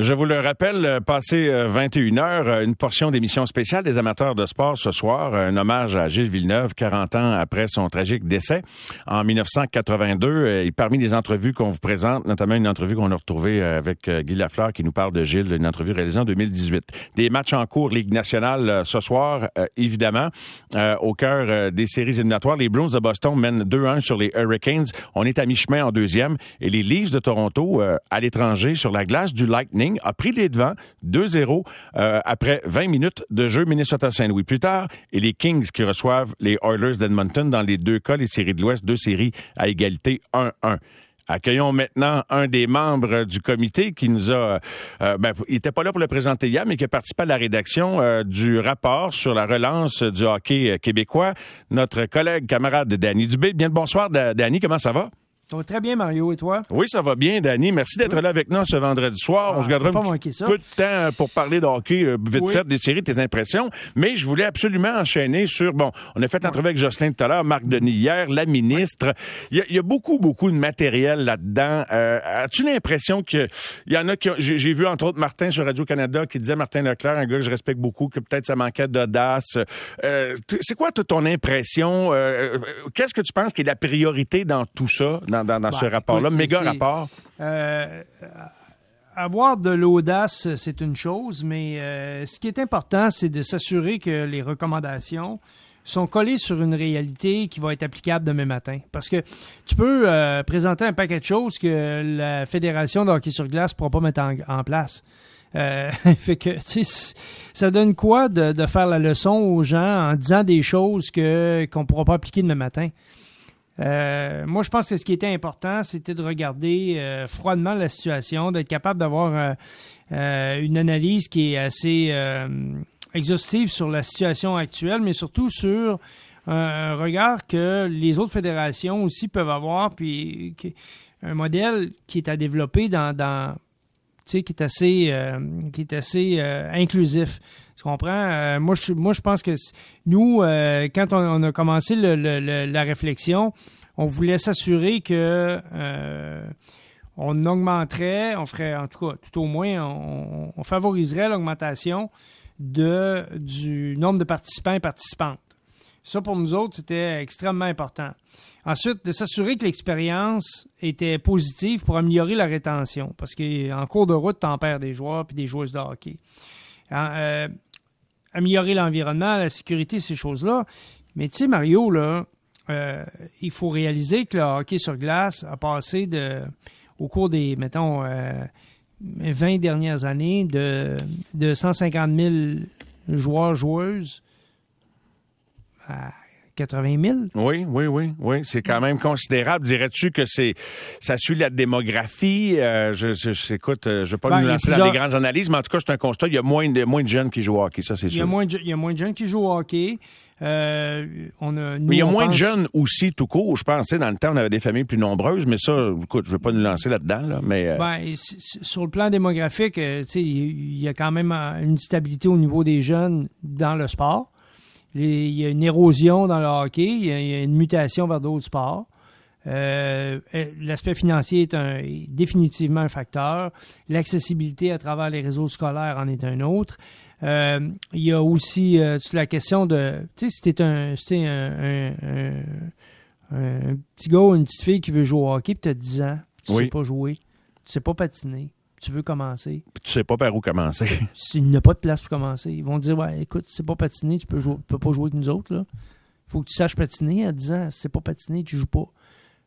Je vous le rappelle, euh, passé 21 euh, euh, une portion d'émission spéciale des amateurs de sport ce soir, un hommage à Gilles Villeneuve, 40 ans après son tragique décès en 1982. Et parmi les entrevues qu'on vous présente, notamment une entrevue qu'on a retrouvée avec Guy Lafleur qui nous parle de Gilles, une entrevue réalisée en 2018. Des matchs en cours Ligue nationale ce soir, évidemment, au cœur des séries éliminatoires. Les Bruins de Boston mènent 2-1 sur les Hurricanes. On est à mi-chemin en deuxième. Et les Leafs de Toronto, à l'étranger, sur la glace du Lightning, a pris les devants 2-0 euh, après 20 minutes de jeu Minnesota-Saint-Louis. Plus tard, et les Kings qui reçoivent les Oilers d'Edmonton dans les deux cas, les séries de l'Ouest, deux séries à égalité 1-1. Accueillons maintenant un des membres du comité qui nous a, euh, ben, il n'était pas là pour le présenter hier, mais qui a participé à la rédaction euh, du rapport sur la relance du hockey québécois. Notre collègue, camarade Danny Dubé. Bien le bonsoir, Danny. Comment ça va? Très bien, Mario, et toi? Oui, ça va bien, Danny. Merci d'être là avec nous ce vendredi soir. on se ah, gardera un petit peu de temps pour parler de hockey, euh, vite fait, des séries, tes impressions. Mais je voulais absolument enchaîner sur, bon, on a fait l'entrevue avec Jocelyn tout à l'heure, Marc Denis hier, la ministre. Il y, a, beaucoup, beaucoup de matériel là-dedans. Euh, as-tu l'impression qu'il y en a qui j'ai vu entre autres Martin sur Radio-Canada qui disait, Martin Leclerc, un gars que je respecte beaucoup, que peut-être ça manquait d'audace. Euh, c'est quoi toute ton impression? Qu'est-ce que tu penses qui est la priorité dans tout ça? dans, ce bah, rapport-là, méga rapport? Euh, avoir de l'audace, c'est une chose, mais euh, ce qui est important, c'est de s'assurer que les recommandations sont collées sur une réalité qui va être applicable demain matin. Parce que tu peux euh, présenter un paquet de choses que la Fédération de hockey sur glace ne pourra pas mettre en, place. fait que, ça donne quoi de, faire la leçon aux gens en disant des choses que qu'on pourra pas appliquer demain matin? Euh, moi, je pense que ce qui était important, c'était de regarder euh, froidement la situation, d'être capable d'avoir euh, une analyse qui est assez exhaustive sur la situation actuelle, mais surtout sur un regard que les autres fédérations aussi peuvent avoir, puis un modèle qui est à développer dans, qui est assez, qui est assez inclusif. Comprends? moi, je, moi, je pense que nous, quand on, a commencé la réflexion, on voulait s'assurer que euh, on augmenterait, on ferait, en tout cas, tout au moins, on, favoriserait l'augmentation du nombre de participants et participantes. Ça, pour nous autres, c'était extrêmement important. Ensuite, de s'assurer que l'expérience était positive pour améliorer la rétention, parce qu'en cours de route, tu perds des joueurs puis des joueuses de hockey. Euh, améliorer l'environnement, la sécurité, ces choses-là. Mais tu sais, Mario, là, euh, il faut réaliser que le hockey sur glace a passé de, au cours des, mettons, 20 euh, dernières années, de, de 150 000 joueurs, joueuses à 80 000. Oui, oui, oui, oui. C'est quand même considérable. Dirais-tu que c'est ça suit la démographie? Euh, je, je, je, écoute, je ne vais pas ben, nous lancer dans des grandes analyses, mais en tout cas, c'est un constat. Il y a moins de, moins de jeunes qui jouent au hockey, ça, c'est sûr. Il y, a moins de, il y a moins de jeunes qui jouent au hockey. Euh, on a, mais il y a moins de jeunes aussi, tout court, je pense. Dans le temps, on avait des familles plus nombreuses, mais ça, écoute, je ne veux pas nous lancer là-dedans. Là, mais, euh, ben, sur le plan démographique, euh, il y a quand même une stabilité au niveau des jeunes dans le sport. Il y a une érosion dans le hockey, il y a une mutation vers d'autres sports. L'aspect financier est, un, est, définitivement un facteur. L'accessibilité à travers les réseaux scolaires en est un autre. Euh, il y a aussi euh, la question de, tu sais, si t'es un, un, un, un, petit gars ou une petite fille qui veut jouer au hockey, puis t'as 10 ans, tu sais pas jouer, tu sais pas patiner, tu veux commencer. tu sais pas par où commencer. Il n'y a pas de place pour commencer. Ils vont dire, ouais, écoute, tu sais pas patiner, tu peux, jouer, peux pas jouer avec nous autres, là. Faut que tu saches patiner à 10 ans. Si tu sais pas patiner, tu joues pas.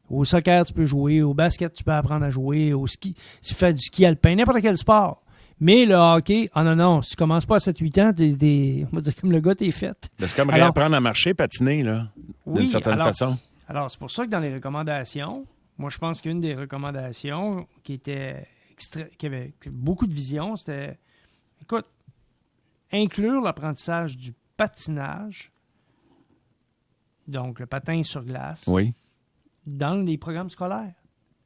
Au soccer, tu peux jouer. Au basket, tu peux apprendre à jouer. Au ski, si tu fais du ski alpin, n'importe quel sport. Mais le hockey, oh non, non, si tu commences pas à 7-8 ans, t'es, on va dire comme le gars, t'es fait. C'est comme réapprendre à marcher, patiner, là, d'une certaine façon. Alors, c'est pour ça que dans les recommandations, moi, je pense qu'une des recommandations qui était qui avait beaucoup de vision, c'était, écoute, inclure l'apprentissage du patinage, donc le patin sur glace, oui. dans les programmes scolaires.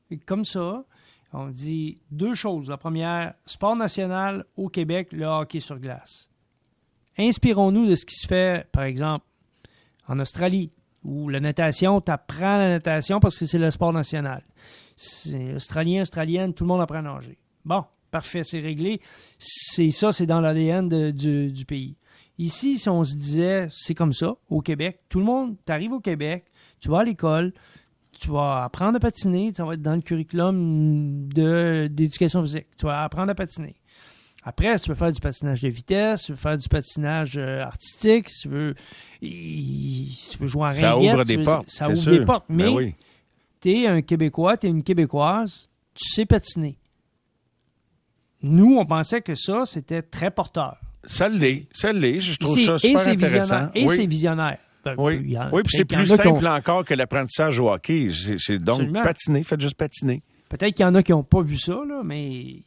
Et comme ça, on dit deux choses. La première, sport national au Québec, le hockey sur glace. Inspirons-nous de ce qui se fait, par exemple, en Australie, où la natation, tu apprends la natation parce que c'est le sport national. C'est australien, australienne, tout le monde apprend à nager. Bon, parfait, c'est réglé. C'est ça, c'est dans l'ADN du, du pays. Ici, si on se disait, c'est comme ça, au Québec, tout le monde, tu arrives au Québec, tu vas à l'école, tu vas apprendre à patiner, ça va être dans le curriculum d'éducation physique. Tu vas apprendre à patiner. Après, si tu veux faire du patinage de vitesse, si tu veux faire du patinage euh, artistique, si tu veux, si tu veux jouer à ringuette, ça ouvre des portes. Ça ouvre des portes. Ben Mais tu es un Québécois, tu es une Québécoise, tu sais patiner. Nous, on pensait que ça, c'était très porteur. Ça l'est, ça l'est. Je trouve ça super intéressant. Et c'est visionnaire. Ben, oui, oui puis c'est plus simple encore que l'apprentissage au hockey. C'est donc patiner, faites juste patiner. Peut-être qu'il y en a qui n'ont pas vu ça, là, mais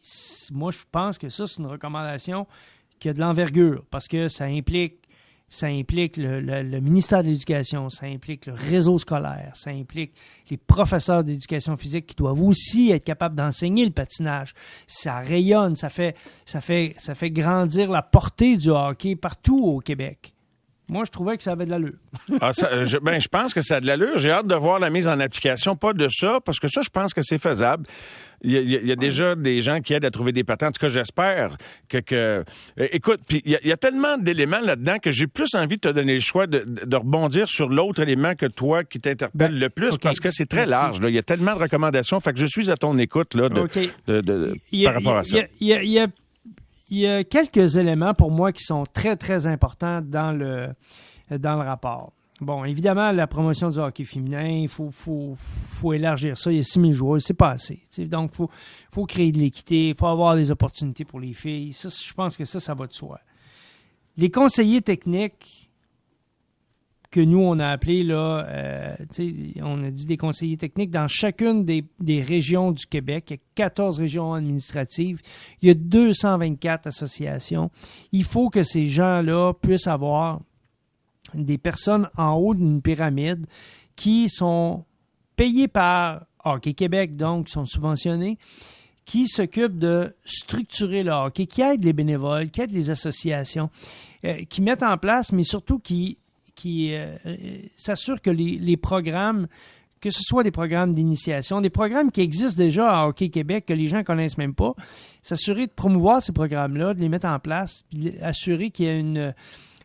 moi, je pense que ça, c'est une recommandation qui a de l'envergure parce que ça implique ça implique le, ministère de l'Éducation, ça implique le réseau scolaire, ça implique les professeurs d'éducation physique qui doivent aussi être capables d'enseigner le patinage. Ça rayonne, ça fait, ça fait, ça fait grandir la portée du hockey partout au Québec. Moi, je trouvais que ça avait de l'allure. ah, je, ben, je pense que ça a de l'allure. J'ai hâte de voir la mise en application. Pas de ça, parce que ça, je pense que c'est faisable. Il y, a, déjà des gens qui aident à trouver des patents. En tout cas, j'espère que, que... Euh, écoute, puis il y, a tellement d'éléments là-dedans que j'ai plus envie de te donner le choix de, de rebondir sur l'autre élément que toi qui t'interpelle ben, le plus, parce que c'est très large. Il y a tellement de recommandations. Fait que je suis à ton écoute là, de, de, par rapport à ça. Il y a il y a quelques éléments pour moi qui sont très, très importants dans le, dans le rapport. Bon, évidemment, la promotion du hockey féminin, il faut, faut, faut, élargir ça. Il y a 6 000 joueurs, c'est pas assez. Donc, il faut, faut créer de l'équité, il faut avoir des opportunités pour les filles. Ça, je pense que ça, ça va de soi. Les conseillers techniques, que nous, on a appelé, là, euh, on a dit des conseillers techniques dans chacune des, régions du Québec. Il y a 14 régions administratives. Il y a 224 associations. Il faut que ces gens-là puissent avoir des personnes en haut d'une pyramide qui sont payées par Hockey Québec, donc qui sont subventionnés, qui s'occupent de structurer le hockey, qui aident les bénévoles, qui aident les associations, euh, qui mettent en place, mais surtout qui qui euh, s'assure que les, programmes, que ce soit des programmes d'initiation, des programmes qui existent déjà à Hockey Québec, que les gens connaissent même pas, s'assurer de promouvoir ces programmes-là, de les mettre en place, assurer qu'il y a une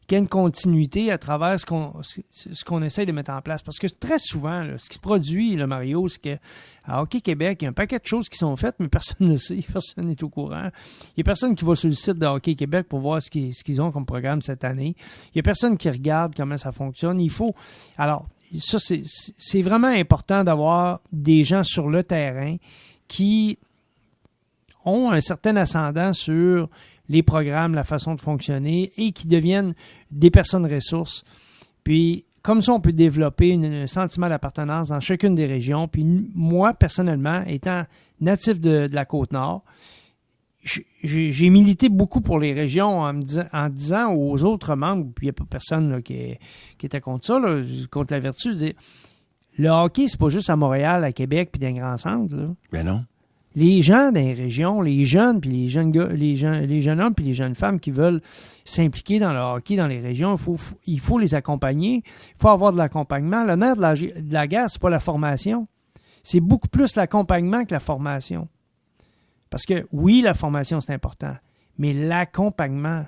qu'il y a une continuité à travers ce qu'on ce qu'on essaie de mettre en place. Parce que très souvent, ce qui se produit, le Mario, c'est que à Hockey Québec, il y a un paquet de choses qui sont faites, mais personne ne sait, personne n'est au courant. Il n'y a personne qui va sur le site de Hockey Québec pour voir ce qu'ils ont comme programme cette année. Il n'y a personne qui regarde comment ça fonctionne. Il faut. Alors, ça, c'est vraiment important d'avoir des gens sur le terrain qui ont un certain ascendant sur les programmes, la façon de fonctionner et qui deviennent des personnes ressources. Puis, comme ça, on peut développer un sentiment d'appartenance dans chacune des régions. Puis, moi, personnellement, étant natif de, la Côte-Nord, j'ai milité beaucoup pour les régions en, disant, aux autres membres, puis il n'y a pas personne qui, était contre ça, contre la vertu, le hockey, c'est pas juste à Montréal, à Québec, puis dans un grand centre. Ben non les gens dans régions, les jeunes, puis les jeunes gars, les, jeunes, hommes, puis les jeunes femmes qui veulent s'impliquer dans le hockey dans les régions, il faut, les accompagner. Il faut avoir de l'accompagnement. Le nerf de la, de la guerre, pas la formation. C'est beaucoup plus l'accompagnement que la formation. Parce que oui, la formation, c'est important, mais l'accompagnement,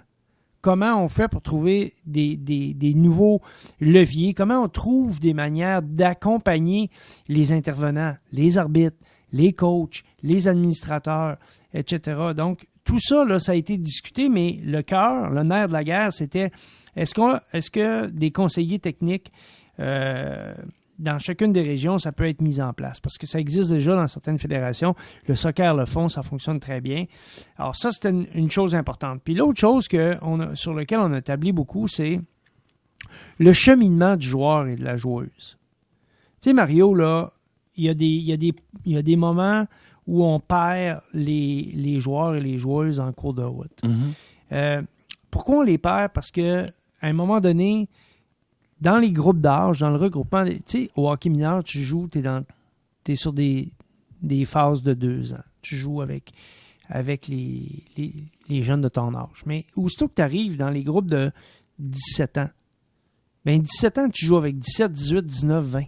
comment on fait pour trouver des, nouveaux leviers, comment on trouve des manières d'accompagner les intervenants, les arbitres, les coachs, les administrateurs, etc. Donc, tout ça, là, ça a été discuté, mais le cœur, le nerf de la guerre, c'était est-ce, qu'on, est-ce que des conseillers techniques euh, dans chacune des régions, ça peut être mis en place? Parce que ça existe déjà dans certaines fédérations. Le soccer le font, ça fonctionne très bien. Alors, ça, c'était une, chose importante. Puis l'autre chose que sur laquelle on a établi beaucoup, c'est le cheminement du joueur et de la joueuse. Tu sais, Mario, là, il y, a des, il, y a des, il y a des moments où on perd les, les joueurs et les joueuses en cours de route. Mm-hmm. Euh, pourquoi on les perd? Parce que à un moment donné, dans les groupes d'âge, dans le regroupement, tu sais, au hockey mineur, tu joues, tu es, es, sur des, des phases de deux ans. Tu joues avec, avec les, les, les jeunes de ton âge. Mais aussitôt que tu arrives dans les groupes de 17 ans, ben 17 ans, tu joues avec 17, 18, 19, 20.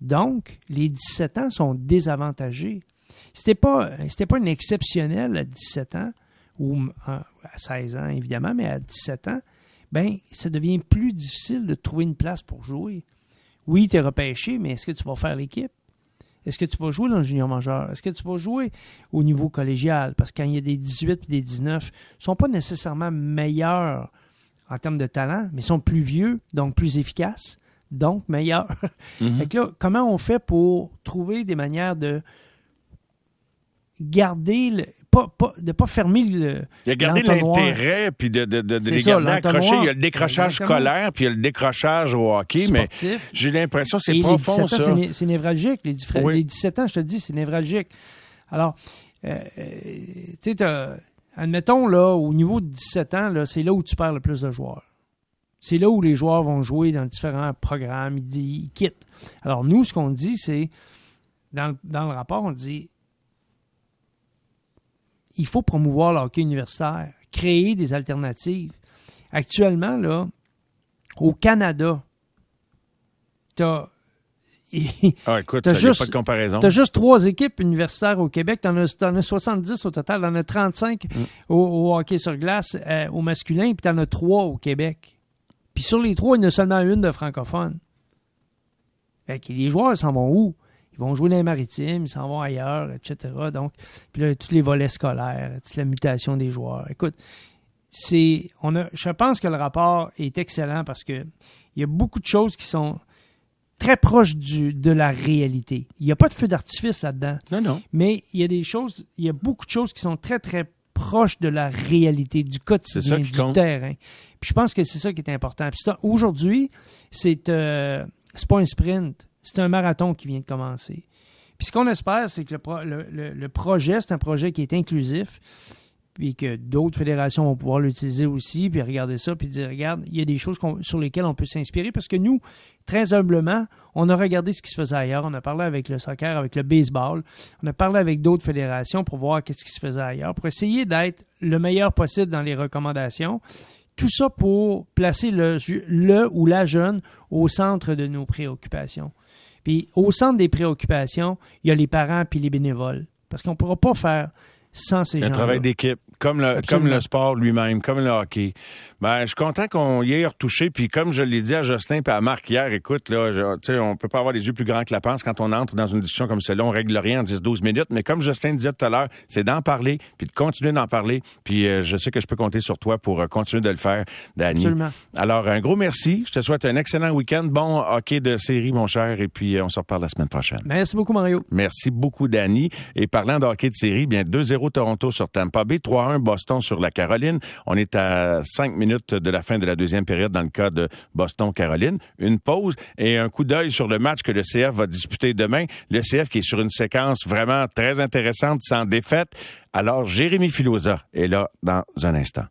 Donc, les 17 ans sont désavantagés C'était pas, c'était pas une exceptionnelle à 17 ans, ou à 16 ans, évidemment, mais à 17 ans, ben, ça devient plus difficile de trouver une place pour jouer. Oui, tu es repêché, mais est-ce que tu vas faire l'équipe? Est-ce que tu vas jouer dans le junior majeur? Est-ce que tu vas jouer au niveau collégial? Parce que quand il y a des 18 et des 19, ils ne sont pas nécessairement meilleurs en termes de talent, mais ils sont plus vieux, donc plus efficaces, donc meilleurs. Mm-hmm. là, comment on fait pour trouver des manières de garder le, pas, pas, de pas fermer le. A gardé l'intérêt, puis de, de, de, de les garder accrochés. Il y a le décrochage scolaire, puis il y a le décrochage au hockey, mais j'ai l'impression que c'est profond, ça. C'est névralgique. Les, les 17 ans, je te dis, c'est névralgique. Alors, euh, euh tu sais, admettons, là, au niveau de 17 ans, c'est là où tu perds le plus de joueurs. C'est là où les joueurs vont jouer dans différents programmes, ils, ils quittent. Alors, nous, ce qu'on dit, c'est, dans, dans le rapport, on dit, il faut promouvoir le hockey universitaire, créer des alternatives. Actuellement, là, au Canada, tu as. ah, écoute, ça juste, pas de comparaison. Tu as juste trois équipes universitaires au Québec. Tu en, as 70 au total. Tu en as 35 mm. au, hockey sur glace euh, au masculin, puis tu en as trois au Québec. Puis sur les trois, il y en a seulement une de francophone. Fait que les joueurs s'en vont où? Ils vont jouer dans les maritimes, ils s'en vont ailleurs, etc. Donc, puis là, tous les volets scolaires, toute la mutation des joueurs. Écoute, c'est, on a, je pense que le rapport est excellent parce que il y a beaucoup de choses qui sont très proches du, de la réalité. Il n'y a pas de feu d'artifice là-dedans. Non, non. Mais il y a des choses, il y a beaucoup de choses qui sont très, très proches de la réalité, du quotidien, du terrain. Puis je pense que c'est ça qui est important. Puis aujourd'hui, c'est, euh, c'est pas un sprint c'est un marathon qui vient de commencer. Puis ce qu'on espère, c'est que le, projet, c'est un projet qui est inclusif, puis que d'autres fédérations vont pouvoir l'utiliser aussi, puis regarder ça, puis dire, regarde, il y a des choses sur lesquelles on peut s'inspirer, parce que nous, très humblement, on a regardé ce qui se faisait ailleurs, on a parlé avec le soccer, avec le baseball, on a parlé avec d'autres fédérations pour voir qu'est-ce qui se faisait ailleurs, pour essayer d'être le meilleur possible dans les recommandations, tout ça pour placer le, le ou la jeune au centre de nos préoccupations. Puis au centre des préoccupations, il y a les parents puis les bénévoles. Parce qu'on ne pourra pas faire sans ces gens. Un travail d'équipe, comme le, comme le sport lui-même, comme le hockey. Ben, je suis content qu'on y ait retouché. Puis comme je l'ai dit à Justin et à Marc hier, écoute, là, je, on peut pas avoir les yeux plus grands que la panse quand on entre dans une discussion comme celle-là. On règle rien en 10-12 minutes. Mais comme Justin disait tout à l'heure, c'est d'en parler, puis de continuer d'en parler. Puis euh, je sais que je peux compter sur toi pour euh, continuer de le faire, Danny. Absolument. Alors, un gros merci. Je te souhaite un excellent week-end. Bon hockey de série, mon cher. Et puis, euh, on se reparle la semaine prochaine. Merci beaucoup, Mario. Merci beaucoup, Danny. Et parlant de hockey de série, bien 2-0 Toronto sur Tampa Bay, 3-1 Boston sur la Caroline. On est à 5 de la fin de la deuxième période dans le cas de Boston-Caroline. Une pause et un coup d'œil sur le match que le CF va disputer demain. Le CF qui est sur une séquence vraiment très intéressante, sans défaite. Alors, Jérémy Filosa est là dans un instant.